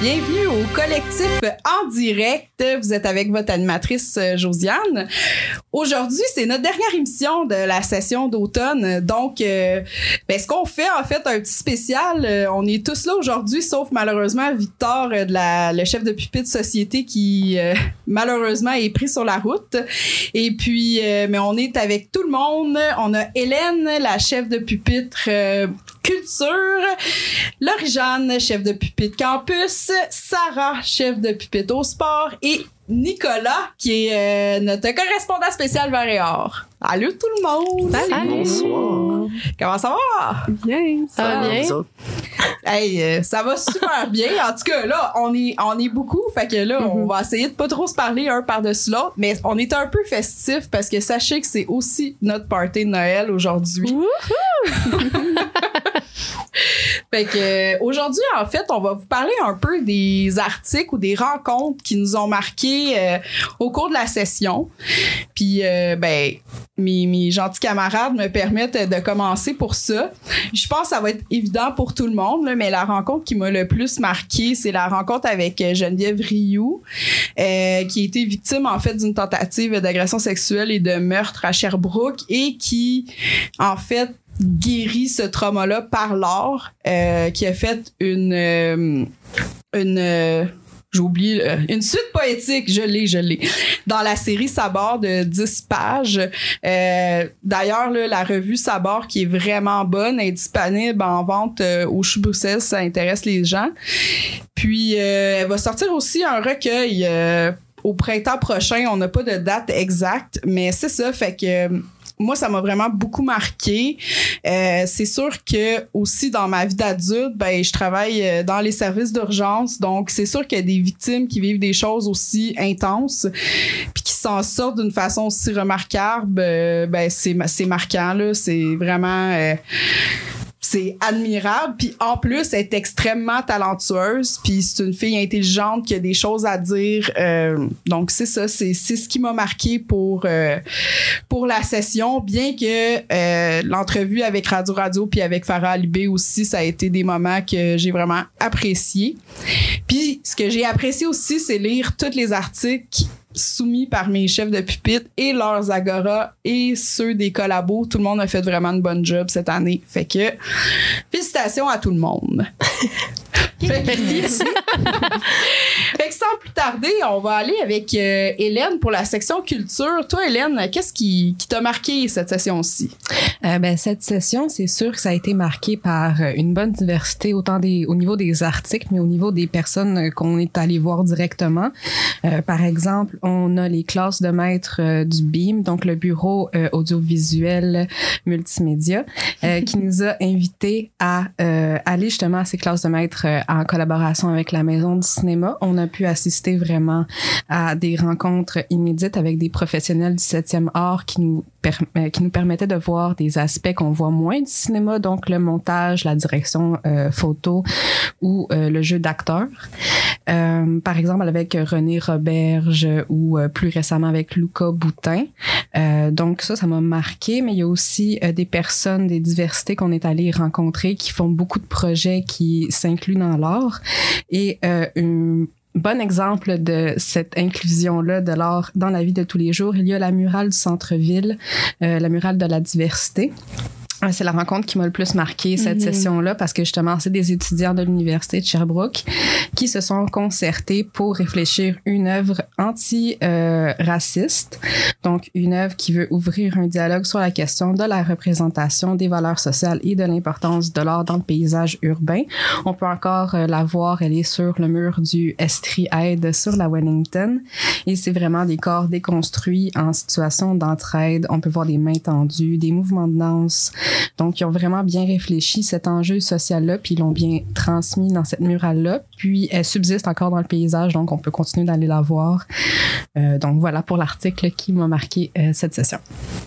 Bienvenue au collectif en direct. Vous êtes avec votre animatrice euh, Josiane. Aujourd'hui, c'est notre dernière émission de la session d'automne. Donc, euh, ben, ce qu'on fait, en fait, un petit spécial. euh, on est tous là aujourd'hui, sauf malheureusement Victor, euh, le chef de pupitre société qui, malheureusement, est pris sur la route. Et puis, mais on est avec tout le monde. On a Hélène, la chef de pupitre culture, Laurie-Jeanne, chef de pupitre campus, Sarah, chef de pupitre au sport et Nicolas, qui est euh, notre correspondant spécial vers et or. Allô tout le monde! Bonsoir. Comment ça va? Bien. Ça va bien? Hey, euh, ça va super bien. En tout cas, là, on est, on est beaucoup. Fait que là, on va essayer de pas trop se parler un par-dessus l'autre. Mais on est un peu festif parce que sachez que c'est aussi notre party de Noël aujourd'hui. Fait que euh, aujourd'hui, en fait, on va vous parler un peu des articles ou des rencontres qui nous ont marqués euh, au cours de la session. Puis, euh, ben, mes, mes gentils camarades me permettent de commencer pour ça. Je pense que ça va être évident pour tout le monde, là, mais la rencontre qui m'a le plus marqué, c'est la rencontre avec euh, Geneviève Rioux, euh, qui a été victime, en fait, d'une tentative d'agression sexuelle et de meurtre à Sherbrooke et qui, en fait, guérit ce trauma-là par l'art, euh, qui a fait une euh, une euh, euh, une suite poétique, je l'ai, je l'ai. Dans la série Sabord de 10 pages. D'ailleurs, la revue Sabord, qui est vraiment bonne, est disponible en vente euh, au si ça intéresse les gens. Puis, elle va sortir aussi un recueil au printemps prochain. On n'a pas de date exacte, mais c'est ça, fait que moi, ça m'a vraiment beaucoup marqué. Euh, c'est sûr que aussi dans ma vie d'adulte, ben je travaille euh, dans les services d'urgence, donc c'est sûr qu'il y a des victimes qui vivent des choses aussi intenses, puis qui s'en sortent d'une façon aussi remarquable. euh, ben c'est c'est marquant là, c'est vraiment euh, c'est admirable. Puis en plus, elle est extrêmement talentueuse. Puis c'est une fille intelligente qui a des choses à dire. Euh, donc c'est ça, c'est ce qui m'a marqué pour euh, pour la session. Bien que euh, l'entrevue avec Radio Radio puis avec Farah Alibé aussi, ça a été des moments que j'ai vraiment apprécié. Puis ce que j'ai apprécié aussi, c'est lire tous les articles soumis par mes chefs de pupitre et leurs agora et ceux des collabos. Tout le monde a fait vraiment une bonne job cette année. Fait que félicitations à tout le monde. Fait que sans plus tarder, on va aller avec euh, Hélène pour la section culture. Toi, Hélène, qu'est-ce qui, qui t'a marqué cette session-ci? Euh, ben, cette session, c'est sûr que ça a été marqué par euh, une bonne diversité, autant des, au niveau des articles, mais au niveau des personnes qu'on est allé voir directement. Euh, par exemple, on a les classes de maîtres euh, du BIM, donc le bureau audiovisuel multimédia, qui nous a invités à aller justement à ces classes de maîtres euh, en collaboration avec la Maison du cinéma. On a pu assister vraiment à des rencontres inédites avec des professionnels du 7e art qui nous, euh, qui permettaient de voir des aspects qu'on voit moins du cinéma, donc le montage, la direction euh, photo ou euh, le jeu d'acteur. Par exemple, avec René Roberge ou plus récemment avec Luca Boutin. Donc ça, ça m'a marqué, mais il y a aussi des personnes, des diversités qu'on est allé rencontrer qui font beaucoup de projets qui s'incluent dans l'art. Et euh, un bon exemple de cette inclusion-là de l'art dans la vie de tous les jours, il y a la murale du centre-ville, euh, la murale de la diversité. Euh, C'est la rencontre qui m'a le plus marqué cette Mhm. session-là parce que justement, c'est des étudiants de l'Université de Sherbrooke qui se sont concertés pour réfléchir une œuvre anti-raciste. Donc, une œuvre qui veut ouvrir un dialogue sur la question de la représentation des valeurs sociales et de l'importance de l'art dans le paysage urbain. On peut encore euh, la voir, elle est sur le mur du Estrie Aide sur la Wellington. Et c'est vraiment des corps déconstruits en situation d'entraide. On peut voir des mains tendues, des mouvements de danse, Donc, ils ont vraiment bien réfléchi cet enjeu social-là, puis ils l'ont bien transmis dans cette murale-là. Puis, elle subsiste encore dans le paysage, donc on peut continuer d'aller la voir. Euh, donc, voilà pour l'article qui m'a marqué euh, cette session.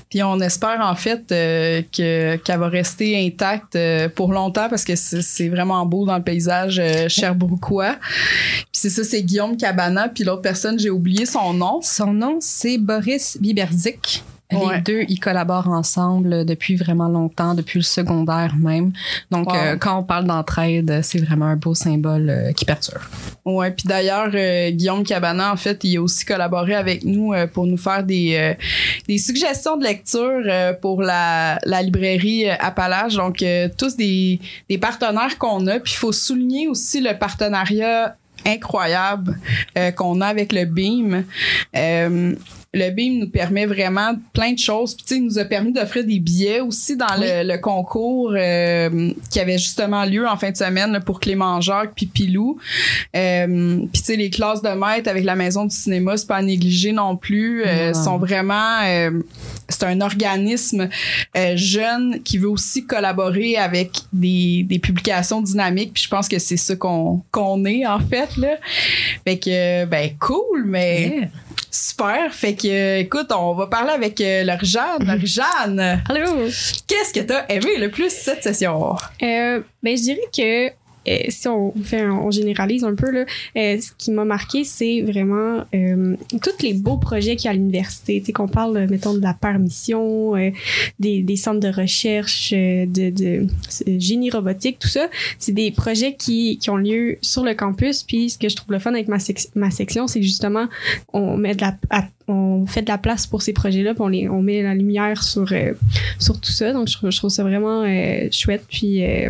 Puis on espère en fait euh, que qu'elle va rester intacte pour longtemps parce que c'est vraiment beau dans le paysage cherbrouquois. Puis c'est ça, c'est Guillaume Cabana. Puis l'autre personne, j'ai oublié son nom. Son nom, c'est Boris Biberzik. Ouais. Les deux, ils collaborent ensemble depuis vraiment longtemps, depuis le secondaire même. Donc, Wow. euh, quand on parle d'entraide, c'est vraiment un beau symbole euh, qui perturbe. Ouais, puis d'ailleurs, euh, Guillaume Cabana, en fait, il a aussi collaboré avec nous pour nous faire des, des suggestions de lecture pour la, la librairie Appalache. Donc, tous des, des partenaires qu'on a. Puis, il faut souligner aussi le partenariat incroyable euh, qu'on a avec le BIM. Euh, le BIM nous permet vraiment plein de choses. Puis, tu sais, il nous a permis d'offrir des billets aussi dans le, le concours euh, qui avait justement lieu en fin de semaine là, pour Clément Jacques puis Pilou. Euh, puis, tu sais, les classes de maître avec la Maison du cinéma, c'est pas à négliger non plus. Euh, Non. sont vraiment... euh, c'est un organisme jeune qui veut aussi collaborer avec des, des publications dynamiques. Puis je pense que c'est ça qu'on qu'on est, en fait. Là. Fait que, ben, cool, mais super. Fait que, euh, écoute, on va parler avec euh, Laure-Jeanne. Laure-Jeanne, Allô? qu'est-ce que t'as aimé le plus cette session? Euh, ben, je dirais que euh, si on fait un- on généralise un peu là, euh, ce qui m'a marqué c'est vraiment euh, tous les beaux projets qu'il y a à l'université tu sais qu'on parle mettons de la permission euh, des, des centres de recherche de, de génie robotique tout ça c'est des projets qui, qui ont lieu sur le campus puis ce que je trouve le fun avec ma, ma section c'est justement on met de la on fait de la place pour ces projets-là, on, les, on met la lumière sur, euh, sur tout ça. Donc, je, trouve- je trouve ça vraiment euh, chouette. Puis, euh,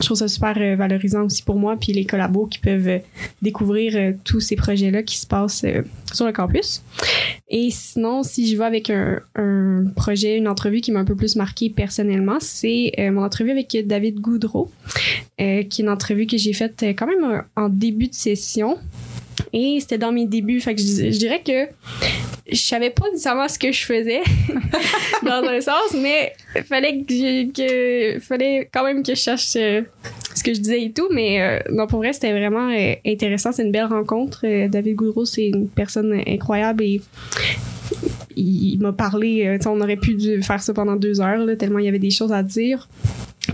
je trouve ça super euh, valorisant aussi pour moi, puis les collabos qui peuvent euh, découvrir euh, tous ces projets-là qui se passent sur le campus. Et sinon, si je vais avec un, un projet, une entrevue qui m'a un peu plus marqué personnellement, c'est mon entrevue avec David Goudreau, qui est une entrevue que j'ai faite quand même en début de session. Et c'était dans mes débuts. Fait je, dirais que je savais pas nécessairement ce que je faisais dans un sens, mais fallait que, que fallait quand même que je cherche euh, ce que je disais et tout. Mais euh, non, pour vrai, c'était vraiment euh, intéressant. C'est une belle rencontre. Euh, David Goudreau, c'est une personne incroyable et il, il m'a parlé. on aurait pu faire ça pendant deux heures, là, tellement il y avait des choses à dire.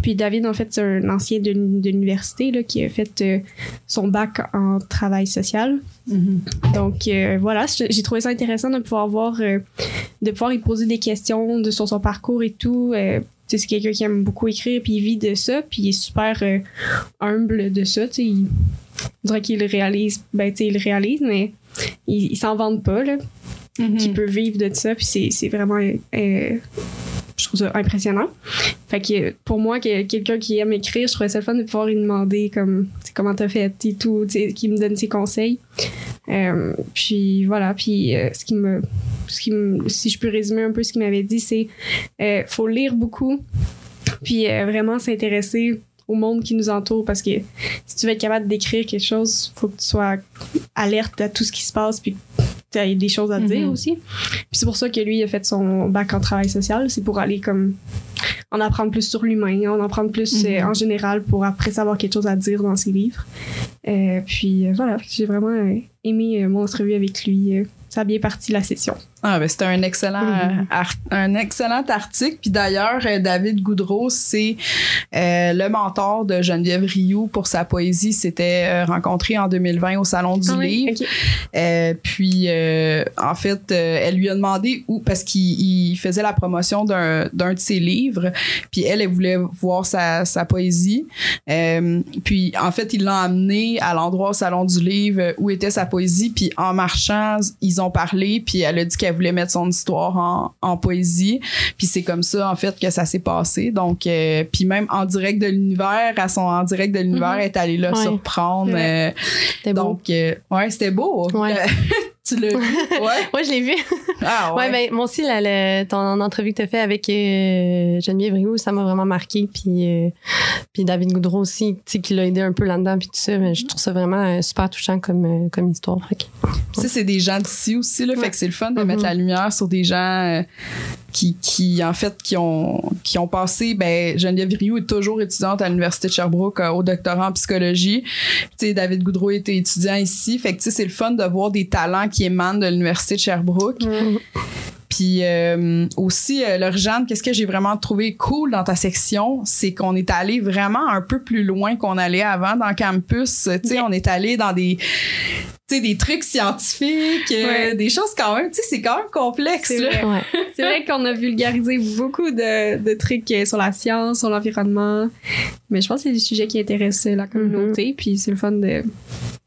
Puis David, en fait, c'est un ancien de, l'uni- de l'université là, qui a fait euh, son bac en travail social. Donc euh, voilà, j'ai j'ai trouvé ça intéressant de pouvoir voir, euh, de pouvoir y poser des questions de, sur son parcours et tout. Tu sais, c'est quelqu'un qui aime beaucoup écrire, puis il vit de ça, puis il est super euh, humble de ça. Il, on dirait qu'il le réalise, ben tu sais, il le réalise, mais il, il s'en vante pas, là, qu'il peut vivre de ça, puis c'est c'est vraiment... euh, je trouve ça impressionnant. Fait que pour moi, que quelqu'un qui aime écrire, je trouvais ça le fun de pouvoir lui demander comme comment t'as fait et tout, qui me donne ses conseils. Euh, puis voilà, puis euh, ce qui me, ce qui si je peux résumer un peu ce qu'il m'avait dit, c'est euh, faut lire beaucoup, puis euh, vraiment s'intéresser au monde qui nous entoure parce que si tu veux être capable d'écrire quelque chose, faut que tu sois alerte à tout ce qui se passe tu des choses à dire Mhm. aussi. Puis c'est pour ça que lui il a fait son bac en travail social, c'est pour aller comme en apprendre plus sur l'humain, en apprendre plus euh, Mhm. en général pour après savoir quelque chose à dire dans ses livres. Euh, puis euh, voilà, j'ai vraiment euh, aimé euh, mon entrevue avec lui. euh, ça a bien parti la session. Ah, ben, c'était un excellent, art- un excellent article. Puis d'ailleurs, euh, David Goudreau, c'est euh, le mentor de Geneviève Rioux pour sa poésie. C'était euh, rencontré en 2020 au Salon du Ah Livre. Euh, puis, euh, en fait, elle lui a demandé où, parce qu'il il faisait la promotion d'un d'un de ses livres, puis elle, elle voulait voir sa, sa poésie. Puis, en fait, il l'a amené à l'endroit au Salon du Livre où était sa poésie, puis en marchant, ils ont parlé, puis elle a dit qu'elle voulait mettre son histoire en, en poésie. Puis c'est comme ça, en fait, que ça s'est passé. Donc, euh, puis même en direct de l'univers, à son en direct de l'univers, Mhm. elle est allée là Ouais. surprendre. Euh, C'était beau. donc, euh, ouais, c'était beau. Ouais. Tu l'as vu? Ouais. Ouais, je l'ai vu. Ah, Ouais, ouais. ben, moi aussi, là, le- ton entrevue que tu as fait avec euh, Geneviève Rioux, ça m'a vraiment marqué. Puis, euh, puis David Goudreau aussi, tu sais, qui l'a aidé un peu là-dedans, puis tout ça. Mais je trouve ça vraiment euh, super touchant comme, comme histoire. Tu sais, c'est des gens d'ici aussi, là. Fait que c'est le fun de Mhm. mettre la lumière sur des gens qui, qui, en fait, qui ont, qui ont passé, ben, Geneviève Rioux est toujours étudiante à l'Université de Sherbrooke euh, au doctorat en psychologie. Tu sais, David Goudreau était étudiant ici. Fait que, tu sais, c'est le fun de voir des talents qui émanent de l'Université de Sherbrooke. Puis euh, aussi, euh, Laure-Jeanne, qu'est-ce que j'ai vraiment trouvé cool dans ta section, c'est qu'on est allé vraiment un peu plus loin qu'on allait avant dans le campus. Tu sais, on est allé dans des tu sais, des trucs scientifiques, euh, des choses quand même, tu sais, c'est quand même complexe. C'est là. vrai. Ouais. C'est vrai qu'on a vulgarisé beaucoup de, de trucs euh, sur la science, sur l'environnement. Mais je pense que c'est des sujets qui intéressent la communauté. Puis c'est le fun de,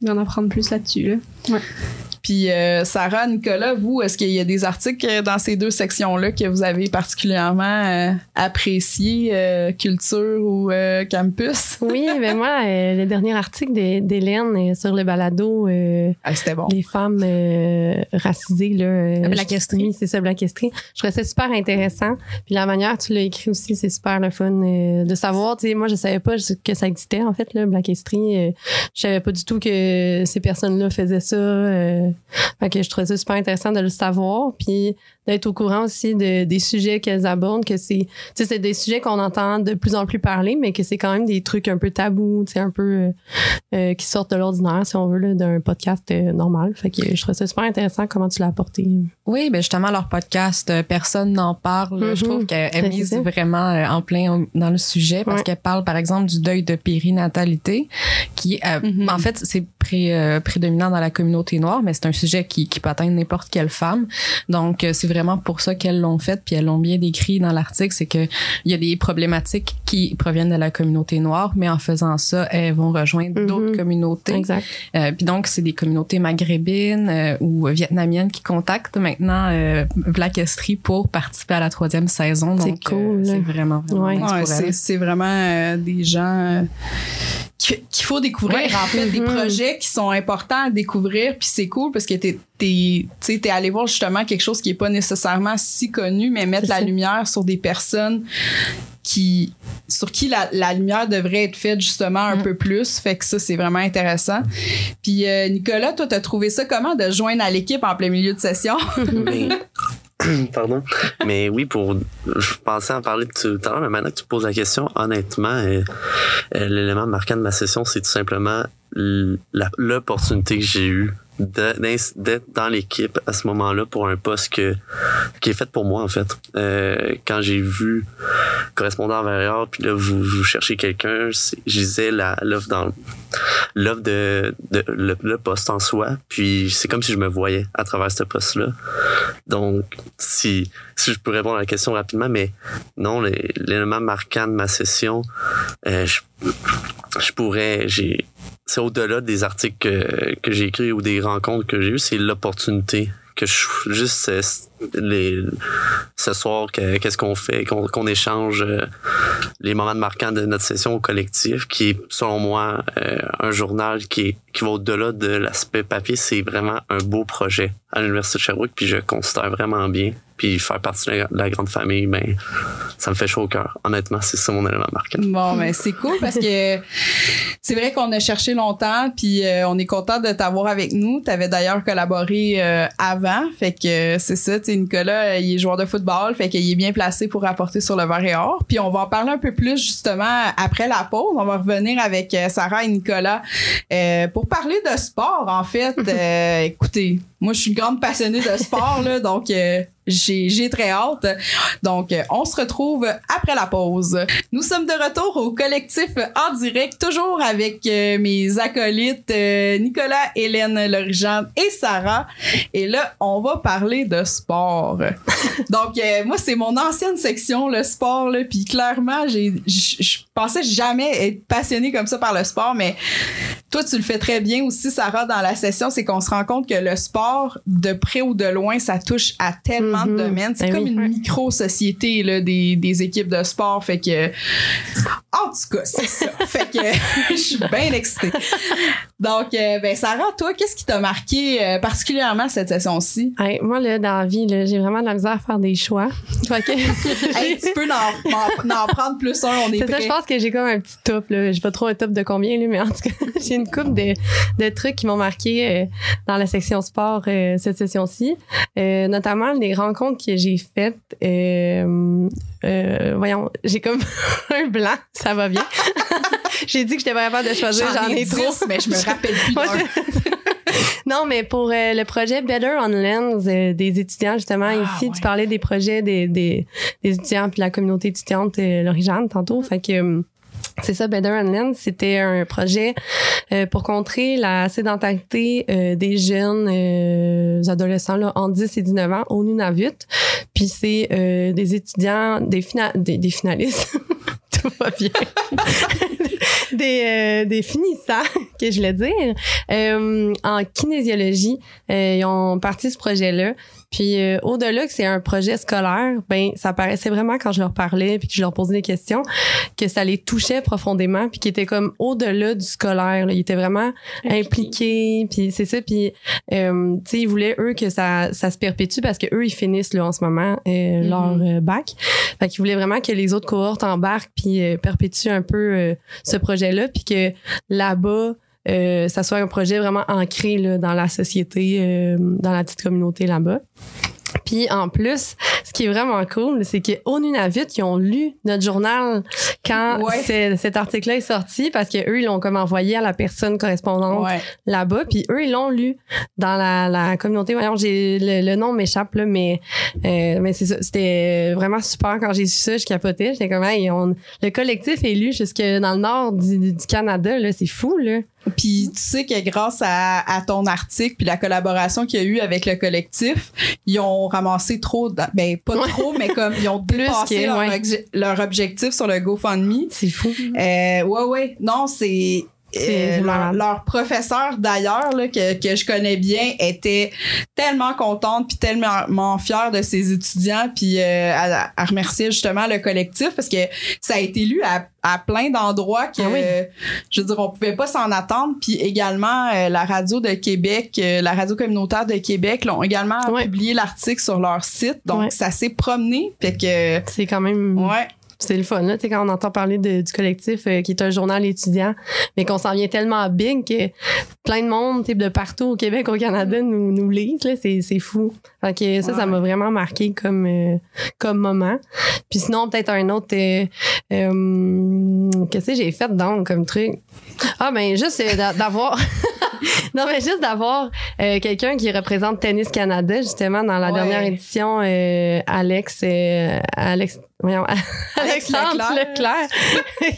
d'en apprendre plus là-dessus. Là. Puis euh, Sarah, Nicolas, vous, est-ce qu'il y a des articles euh, dans ces deux sections-là que vous avez particulièrement euh, appréciés, euh, culture ou euh, campus? Oui, ben moi, euh, le dernier article d'Hélène sur le balado euh, Ah, c'était bon. les femmes euh, racisées là La blackesterie. oui c'est ça blackesterie je trouvais ça super intéressant puis la manière tu l'as écrit aussi c'est super le fun euh, de savoir tu sais moi je savais pas que ça existait en fait là blackesterie euh, je savais pas du tout que ces personnes là faisaient ça euh, fait que je trouvais ça super intéressant de le savoir puis d'être au courant aussi de, des sujets qu'elles abordent que c'est tu sais c'est des sujets qu'on entend de plus en plus parler mais que c'est quand même des trucs un peu tabous un peu euh, euh, qui sortent de l'ordinaire, si on veut, d'un podcast euh, normal. Fait que je trouve ça super intéressant comment tu l'as apporté. Oui, ben justement, leur podcast, personne n'en parle. Mhm. Je trouve qu'elle Ben, mise vraiment en plein dans le sujet parce Ouais. qu'elle parle, par exemple, du deuil de périnatalité, qui, euh, Mhm. en fait, c'est pré- euh, prédominant dans la communauté noire, mais c'est un sujet qui, qui peut atteindre n'importe quelle femme. Donc, c'est vraiment pour ça qu'elles l'ont fait, puis elles l'ont bien décrit dans l'article, c'est que il y a des problématiques qui proviennent de la communauté noire, mais en faisant ça, elles vont rejoindre Mhm. d'autres communautés. Exact. Euh, puis donc, c'est des communautés maghrébines euh, ou vietnamiennes qui contactent maintenant euh, Black History pour participer à la troisième saison. C'est Donc, cool, euh, c'est vraiment, vraiment Ouais. Ouais, c'est, vraiment euh, des gens euh, qui- qu'il faut découvrir. En fait, des Mhm. projets qui sont importants à découvrir. Puis c'est cool parce que t'es, t'es, t'es allé voir justement quelque chose qui est pas nécessairement si connu, mais mettre la ça. lumière sur des personnes qui sur qui la, la lumière devrait être faite justement un Mhm. peu plus. Fait que ça, c'est vraiment intéressant. Puis euh, Nicolas, toi, t'as trouvé ça comment de joindre à l'équipe en plein milieu de session? Mais, pardon? Mais oui, pour, je pensais en parler tout à l'heure, mais maintenant que tu poses la question, honnêtement, euh, euh, l'élément marquant de ma session, c'est tout simplement l'opportunité que j'ai eue d'être dans l'équipe à ce moment-là pour un poste que, qui est fait pour moi, en fait. Euh, quand j'ai vu correspondant envers puis là, vous, vous cherchez quelqu'un, je disais l'offre dans l'offre de, de le, poste en soi, puis c'est comme si je me voyais à travers ce poste-là. Donc, si, si je peux répondre à la question rapidement, mais non, l'élément marquant de ma session, euh, je, je pourrais, j'ai, c'est au-delà des articles que, que j'ai écrits ou des rencontres que j'ai eues, c'est l'opportunité que je, juste les, ce soir, que- qu'est-ce qu'on fait, qu'on, échange euh, les moments marquants de notre session au collectif, qui est, selon moi, euh, un journal qui, qui va au-delà de l'aspect papier. C'est vraiment un beau projet à l'Université de Sherbrooke, puis je considère vraiment bien. Puis faire partie de la, de la grande famille, ben, ça me fait chaud au cœur. Honnêtement, c'est ça mon élément marquant. Bon, ben c'est cool parce que c'est vrai qu'on a cherché longtemps, puis euh, on est content de t'avoir avec nous. Tu avais d'ailleurs collaboré avant, fait que c'est ça. Sais, Nicolas, euh, il est joueur de football, fait qu'il est bien placé pour rapporter sur le verre et or. Puis on va en parler un peu plus justement après la pause. On va revenir avec euh, Sarah et Nicolas euh, pour parler de sport. En fait, Euh, écoutez, moi je suis une grande passionnée de sport là, donc. euh, j'ai, très hâte. Donc, on se retrouve après la pause. Nous sommes de retour au collectif en direct, toujours avec euh, mes acolytes euh, Nicolas, Hélène, Lorigane et Sarah. Et là, on va parler de sport. Donc, euh, moi, c'est mon ancienne section, le sport. Puis clairement, je pensais jamais être passionnée comme ça par le sport, mais toi, tu le fais très bien aussi, Sarah, dans la session. C'est qu'on se rend compte que le sport, de près ou de loin, ça touche à tellement de Mhm. domaines. C'est Ben comme oui. une micro-société des, des équipes de sport. Fait que, en tout cas, c'est ça. fait que je suis bien excitée. Donc, euh, ben, Sarah, toi, qu'est-ce qui t'a marqué euh, particulièrement cette session-ci? Hey, moi, là, dans la vie, j'ai vraiment de la misère à faire des choix. Fait que- Hey, tu peux en, en- en prendre plus un, on est, ça, prêt. je pense que j'ai comme un petit top. Là. J'ai pas trop un top de combien, là, mais en tout cas, j'ai une coupe de, de trucs qui m'ont marqué euh, dans la section sport euh, cette session-ci. Euh, notamment les rencontres que j'ai faites. euh, euh, voyons, j'ai comme un blanc, ça va bien. j'ai dit que j'étais pas capable de choisir, j'en ai, trop. 10, mais je me rappelle plus non, mais pour euh, le projet Better on Lens euh, des étudiants, justement, Ah, ici, ouais. tu parlais des projets des, des, des étudiants puis la communauté étudiante euh, L'Origine tantôt. Fait que euh, c'est ça, Better on Lens, c'était un projet euh, pour contrer la sédentarité euh, des jeunes euh, adolescents là, en 10 et 19 ans au Nunavut. Puis c'est euh, des étudiants, des, fina- des, des finalistes. Tout va bien. des, euh, des finissants, que je voulais dire, euh, en kinésiologie. Euh, ils ont parti ce projet-là. Puis euh, au-delà que c'est un projet scolaire, ben ça paraissait vraiment quand je leur parlais puis que je leur posais des questions que ça les touchait profondément puis qu'ils étaient comme au-delà du scolaire. Là. Ils étaient vraiment impliqués puis c'est ça puis euh, tu sais ils voulaient eux que ça ça se perpétue parce que eux ils finissent là en ce moment euh, leur euh, bac. Fait qu'ils voulaient vraiment que les autres cohortes embarquent puis euh, perpétuent un peu euh, ce projet-là puis que là-bas euh, ça soit un projet vraiment ancré là, dans la société, euh, dans la petite communauté là-bas. Puis en plus, ce qui est vraiment cool, c'est qu'au Nunavut, ils ont lu notre journal quand Ouais. cet article-là est sorti parce que eux ils l'ont comme envoyé à la personne correspondante Ouais. là-bas, puis eux ils l'ont lu dans la, la communauté. Voyons, j'ai le, le nom m'échappe là, mais euh, mais c'est ça, c'était vraiment super quand j'ai su ça, je capotais, j'étais comme hey, on, le collectif est lu jusque dans le nord du, du Canada là, c'est fou là. Puis tu sais que grâce à, à ton article puis la collaboration qu'il y a eu avec le collectif, ils ont ramassé trop, de- ben pas trop, mais comme ils ont Plus dépassé leur, ouais. leur objectif sur le GoFundMe. C'est fou. Euh, ouais, ouais. Non, c'est. Euh, leur, professeur d'ailleurs que, que je connais bien était tellement contente puis tellement fière de ses étudiants puis euh, à, à remercier justement le collectif parce que ça a été lu à, à plein d'endroits que Ah oui. euh, je veux dire on pouvait pas s'en attendre puis également euh, la radio de Québec euh, la radio communautaire de Québec l'ont également publié l'article sur leur site. Donc ça s'est promené. Fait que C'est quand même ouais c'est le fun là, tu sais quand on entend parler de- du collectif euh, qui est un journal étudiant, mais qu'on s'en vient tellement big que plein de monde, type de partout au Québec, au Canada nous nous lisent là, c'est c'est fou. Fait que ça ça m'a vraiment marqué comme euh, comme moment. Puis sinon peut-être un autre euh, euh, qu'est-ce que j'ai fait donc comme truc? Ah ben juste euh, d'a- d'avoir Non, mais juste d'avoir euh, quelqu'un qui représente Tennis Canada, justement, dans la Ouais. dernière édition, euh, Alex, euh, Alex, voyons, Alexandre Leclerc. Leclerc,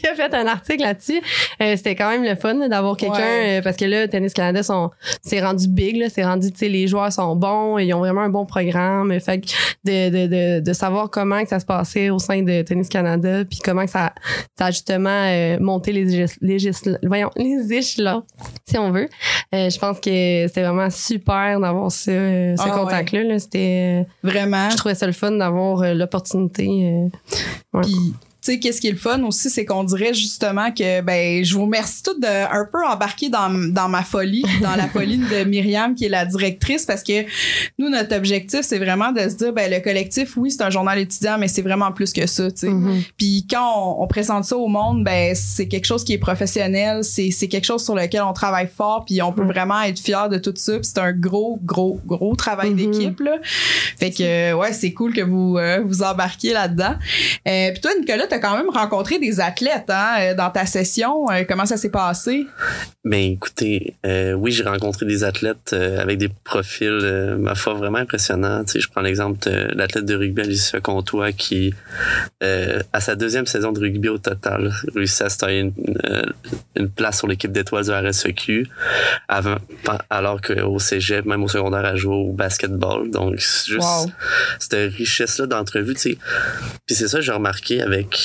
il a fait un article là-dessus. Euh, C'était quand même le fun d'avoir quelqu'un, Ouais. euh, parce que là, Tennis Canada, sont, c'est rendu big, là, c'est rendu, tu sais, les joueurs sont bons, ils ont vraiment un bon programme. Fait que de, de, de, de savoir comment que ça se passait au sein de Tennis Canada, puis comment que ça, ça a justement euh, monté les, légis- légis- voyons, les échelons, si on veut. Euh, je pense que c'était vraiment super d'avoir euh, ce Ah, contact-là. là. C'était, vraiment je trouvais ça le fun d'avoir euh, l'opportunité. Ouais. Puis, tu sais, qu'est-ce qui est le fun aussi, c'est qu'on dirait justement que, ben, je vous remercie toutes de un peu embarquer dans, dans ma folie, dans la folie de Myriam, qui est la directrice, parce que nous, notre objectif, c'est vraiment de se dire, ben, le collectif, oui, c'est un journal étudiant, mais c'est vraiment plus que ça, tu sais. mhm. Puis quand on, on présente ça au monde, ben c'est quelque chose qui est professionnel, c'est quelque chose sur lequel on travaille fort, puis on peut Mm. vraiment être fier de tout ça. C'est un gros, gros, gros travail Mhm. d'équipe là. Fait que ouais, c'est cool que vous euh, vous embarquiez là-dedans. Euh, puis toi, Nicolas, t'as quand même rencontré des athlètes hein, euh, dans ta session. Euh, comment ça s'est passé? Ben écoutez, euh, oui, j'ai rencontré des athlètes euh, avec des profils, euh, ma foi, vraiment impressionnants. Tu sais, je prends l'exemple de l'athlète de rugby Alicia Comtois qui, à sa deuxième saison de rugby au total, réussit à se tailler une, une place sur l'équipe d'étoiles du RSEQ, avant, alors qu'au cégep, même au secondaire, elle jouait au basketball. Donc, c'est juste Wow. cette richesse-là d'entrevue, tu sais. Puis c'est ça que j'ai remarqué avec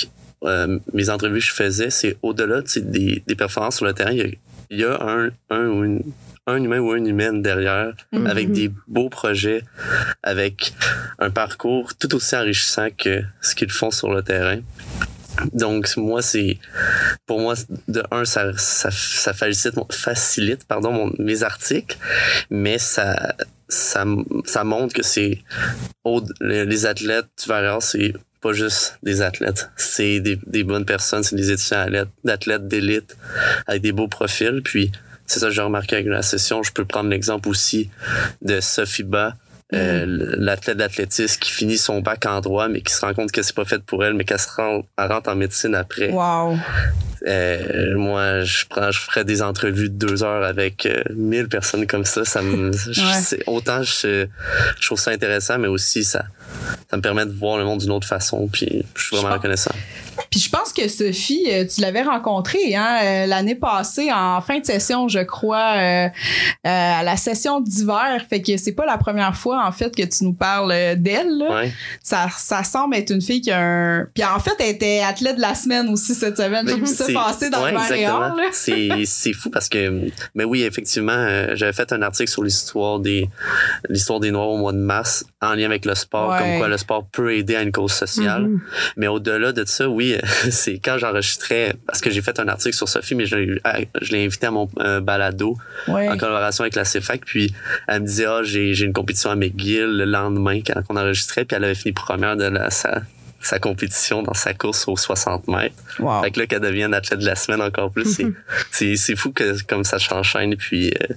euh, mes entrevues que je faisais, c'est au-delà des, des performances sur le terrain, il y a, il y a un, un ou une un humain ou une humaine derrière, Mhm. avec des beaux projets, avec un parcours tout aussi enrichissant que ce qu'ils font sur le terrain. Donc, moi, c'est, pour moi, de un, ça, ça, ça facilite, facilite pardon, mon- mes articles, mais ça, ça, ça montre que c'est, les athlètes du Valor, c'est pas juste des athlètes. C'est des, des bonnes personnes, c'est des étudiants athlètes- d'athlètes d'élite avec des beaux profils. Puis, c'est ça que j'ai remarqué avec la session. Je peux prendre l'exemple aussi de Sophie Ba, Euh, L'athlète d'athlétisme qui finit son bac en droit, mais qui se rend compte que c'est pas fait pour elle, mais qu'elle se rend, elle rentre en médecine après. Wow. Euh, moi, je prends, je ferais des entrevues de deux heures avec euh, 1000 personnes comme ça. Ça me, Ouais. autant je, je trouve ça intéressant, mais aussi ça, ça me permet de voir le monde d'une autre façon. Puis je suis vraiment Je pense- reconnaissant. Puis je pense que Sophie, euh, tu l'avais rencontrée hein, euh, l'année passée en fin de session, je crois, euh, euh, à la session d'hiver. Fait que c'est pas la première fois en fait que tu nous parles d'elle. Ouais. Ça, ça semble être une fille qui a un. Puis en fait, elle était athlète de la semaine aussi cette semaine. J'ai vu ça passer dans ouais, le. C'est fou parce que, mais oui, effectivement, euh, j'avais fait un article sur l'histoire des l'histoire des Noirs au mois de mars en lien avec le sport, Ouais. comme quoi le sport peut aider à une cause sociale. Mhm. Mais au-delà de ça, oui, c'est quand j'enregistrais, parce que j'ai fait un article sur Sophie, mais je l'ai je l'ai invité à mon euh, balado en collaboration avec la CFAC. Puis elle me disait, ah, j'ai j'ai une compétition à McGill le lendemain quand on enregistrait. Puis elle avait fini première de la, sa, sa compétition dans sa course aux 60 mètres. Wow. Fait que là, qu'elle devienne athlète de la semaine encore plus, c'est- fou que comme ça s'enchaîne. Puis euh,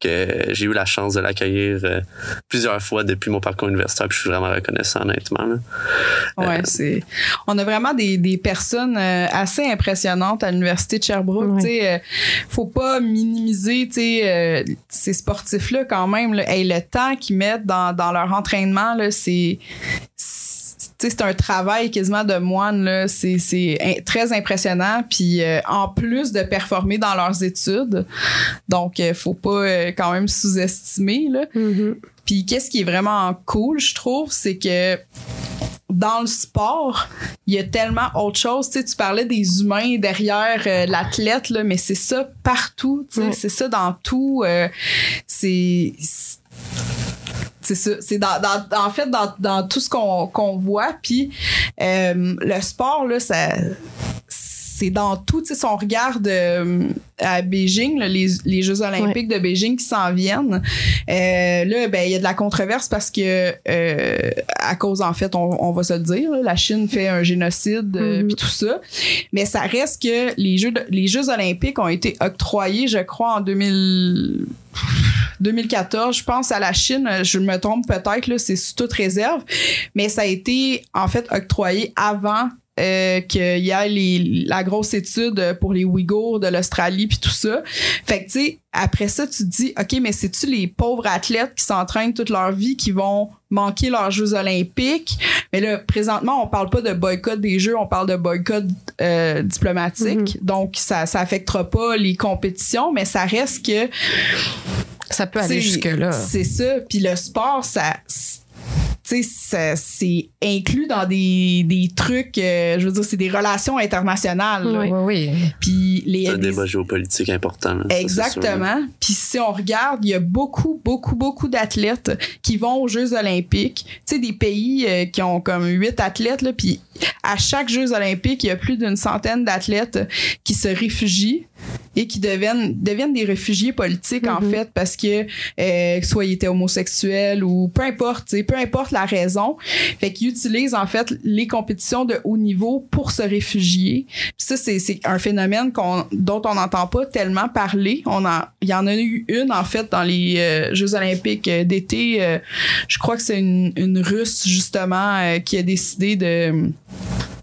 que j'ai eu la chance de l'accueillir euh, plusieurs fois depuis mon parcours universitaire. Puis je suis vraiment reconnaissant, honnêtement. là. Ouais, Euh, c'est. On a vraiment des, des personnes euh, assez impressionnantes à l'université de Sherbrooke. Ouais. Tu sais, euh, faut pas minimiser, tu sais, euh, ces sportifs-là quand même. Là, Hey, le temps qu'ils mettent dans, dans leur entraînement, là, c'est. C'est- un travail quasiment de moine là c'est c'est in- très impressionnant puis euh, en plus de performer dans leurs études donc euh, faut pas euh, quand même sous-estimer là Mhm. puis qu'est-ce qui est vraiment cool, je trouve, c'est que dans le sport, il y a tellement autre chose. Tu sais, tu parlais des humains derrière euh, l'athlète, là, mais c'est ça partout. tu sais, Ouais. C'est ça dans tout. euh, c'est c'est ça. C'est dans, dans- en fait dans, dans tout ce qu'on qu'on voit. Puis euh, le sport, là, ça. C'est dans tout, si on regarde euh, à Beijing, là, les, les Jeux olympiques de Beijing qui s'en viennent, euh, là, ben, il y a de la controverse parce que, euh, à cause, en fait, on, on va se le dire, là, la Chine fait un génocide, euh, Mhm. puis tout ça. Mais ça reste que les Jeux, de- les Jeux olympiques ont été octroyés, je crois, en 2000. 2014, je pense à la Chine, je me trompe peut-être, c'est sous toute réserve, mais ça a été en fait octroyé avant euh, qu'il y les- la grosse étude pour les Ouïghours de l'Australie puis tout ça. Fait que tu sais, après ça, tu te dis, OK, mais c'est-tu les pauvres athlètes qui s'entraînent toute leur vie qui vont manquer leurs Jeux olympiques? Mais là, présentement, on parle pas de boycott des Jeux, on parle de boycott euh, diplomatique. Donc, ça, ça affectera pas les compétitions, mais ça reste que Ça peut aller jusque-là. c'est ça. Puis le sport, ça. Tu sais, c'est inclus dans des, des trucs, euh, je veux dire, c'est des relations internationales. là. Oui. Oui, oui. Puis les, C'est un débat géopolitique important. là, ça. Exactement. Puis si on regarde, il y a beaucoup, beaucoup, beaucoup d'athlètes qui vont aux Jeux olympiques. Tu sais, des pays euh, qui ont comme huit athlètes, là, puis à chaque Jeux olympiques, il y a plus d'une centaine d'athlètes qui se réfugient et qui deviennent, deviennent des réfugiés politiques, en Mhm. fait, parce que euh, soit ils étaient homosexuels ou peu importe, tu sais, peu importe la raison. Fait qu'ils utilisent, en fait, les compétitions de haut niveau pour se réfugier. Puis ça, c'est, c'est un phénomène dont on n'entend pas tellement parler. On en, il y en a eu une, en fait, dans les euh, Jeux olympiques euh, d'été. Euh, je crois que c'est une, une Russe, justement, euh, qui a décidé de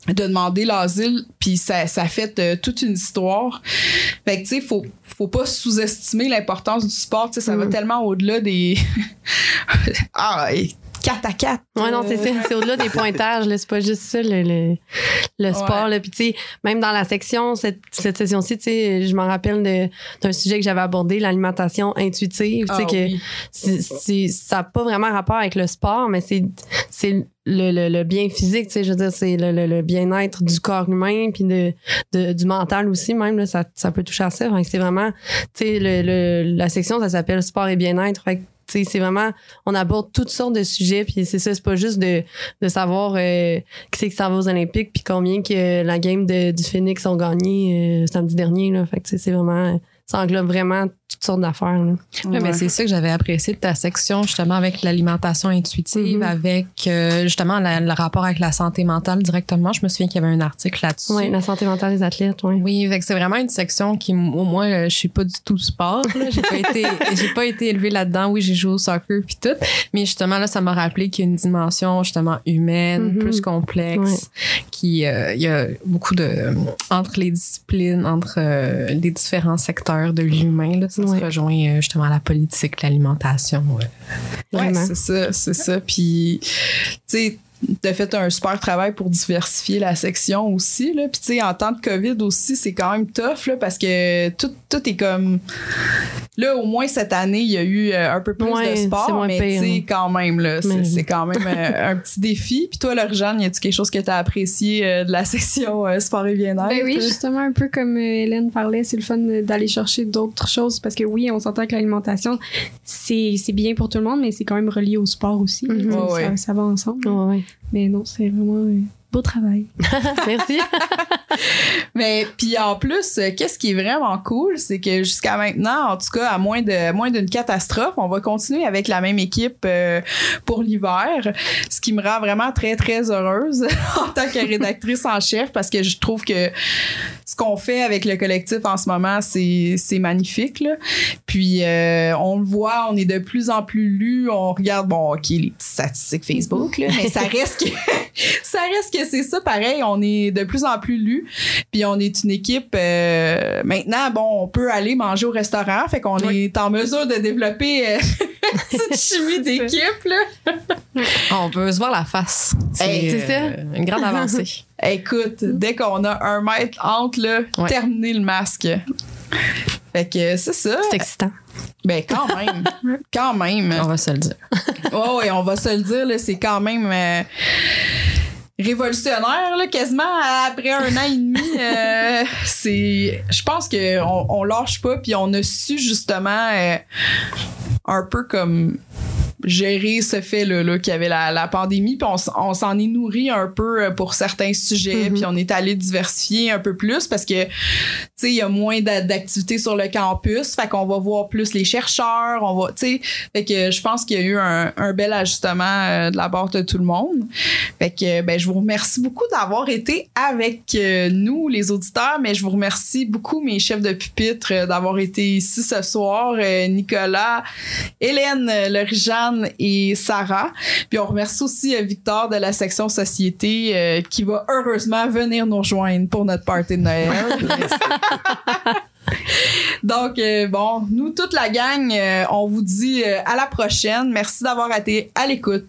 de demander l'asile puis ça ça fait euh, toute une histoire fait que tu sais faut faut pas sous-estimer l'importance du sport tu sais ça va Mm. tellement au-delà des ah et 4 à 4 Ouais, non, c'est euh, ça. C'est au-delà des pointages. là. C'est pas juste ça, le, le, le sport. Là. Puis, tu sais, même dans la section, cette, cette session-ci, tu sais, je m'en rappelle d'un sujet que j'avais abordé, l'alimentation intuitive. Tu sais, ah que oui. c'est- c'est- ça n'a pas vraiment rapport avec le sport, mais c'est c'est le, le, le bien physique, tu sais, je veux dire, c'est le, le, le bien-être du corps humain, puis de, de- du mental aussi, même, là, ça, ça peut toucher à ça. C'est vraiment, tu sais, le, le- la section, ça s'appelle sport et bien-être. Fait que, c'est vraiment, on aborde toutes sortes de sujets, puis c'est ça, c'est pas juste de, de savoir euh, qui c'est qui s'en va aux Olympiques, puis combien que la game de, du Phoenix ont gagné euh, samedi dernier, là. Fait que, c'est vraiment, ça englobe vraiment toutes sortes d'affaires. là. Ouais, mais c'est ça que j'avais apprécié de ta section, justement, avec l'alimentation intuitive, Mhm. avec euh, justement la- le rapport avec la santé mentale directement. Je me souviens qu'il y avait un article là-dessus. Ouais, la santé mentale des athlètes. Oui, fait que c'est vraiment une section qui, au moins, euh, je suis pas du tout sport. J'ai pas été, j'ai pas été élevée là-dedans. Oui, j'ai joué au soccer puis tout, mais justement là, ça m'a rappelé qu'il y a une dimension justement humaine, Mhm. plus complexe, Ouais. qui, euh, il y a beaucoup de entre les disciplines, entre euh, les différents secteurs de l'humain. Là, ça Ouais. se rejoint euh, justement à la politique, l'alimentation. ouais. Ouais, c'est ça, c'est ça. Puis, tu sais, t'as fait un super travail pour diversifier la section aussi, là. Puis, tu sais, en temps de COVID aussi, c'est quand même tough, là, parce que tout, tout est comme... Là, au moins, cette année, il y a eu euh, un peu plus Ouais, de sport, moins mais tu sais, quand même, là, c'est quand même euh, un petit défi. Puis toi, Laure-Jeanne, y a-tu quelque chose que t'as apprécié euh, de la section euh, sport et bien-être? Ben oui, justement, un peu comme Hélène parlait, c'est le fun d'aller chercher d'autres choses parce que oui, on s'entend que l'alimentation, c'est c'est bien pour tout le monde, mais c'est quand même relié au sport aussi. Mhm. Ouais, ça, ouais. ça va ensemble. Ouais. Mais non, c'est vraiment un beau travail. Merci. Mais puis en plus, euh, qu'est-ce qui est vraiment cool, c'est que jusqu'à maintenant, en tout cas, à moins de moins d'une catastrophe, on va continuer avec la même équipe euh, pour l'hiver, ce qui me rend vraiment très très heureuse en tant que rédactrice en chef parce que je trouve que ce qu'on fait avec le collectif en ce moment, c'est magnifique là. Puis euh, on le voit, on est de plus en plus lu, on regarde bon, OK, les petites statistiques Facebook là, mais ça reste que ça reste que c'est ça pareil, on est de plus en plus lu. Puis on est une équipe euh, maintenant bon, on peut aller manger au restaurant, fait qu'on est en mesure de développer euh, cette chimie d'équipe là. On peut se voir la face. C'est Hey, euh, une grande avancée. Écoute, dès qu'on a un mètre entre là, Ouais. terminer le masque. Fait que c'est ça. C'est excitant. Ben quand même, quand même. On va se le dire. Ouais, ouais, on va se le dire, là, c'est quand même euh, révolutionnaire, là, quasiment après un an et demi. euh, c'est, je pense que on, on lâche pas, puis on a su justement euh, un peu comme gérer ce fait-là là, qu'il y avait la, la pandémie, puis on, on s'en est nourri un peu euh, pour certains sujets, Mhm. puis on est allé diversifier un peu plus parce que, tu sais, il y a moins d'a- d'activités sur le campus, fait qu'on va voir plus les chercheurs, on va, tu sais, fait que je pense qu'il y a eu un, un bel ajustement euh, de la part de tout le monde. Fait que, ben, je vous remercie beaucoup d'avoir été avec euh, nous, les auditeurs, mais je vous remercie beaucoup, mes chefs de pupitre, d'avoir été ici ce soir, Nicolas, Hélène, euh, Et Sarah. Puis on remercie aussi euh, Victor de la section Société euh, qui va heureusement venir nous rejoindre pour notre party de Noël. Donc, euh, bon, nous, toute la gang, euh, on vous dit euh, à la prochaine. Merci d'avoir été à l'écoute.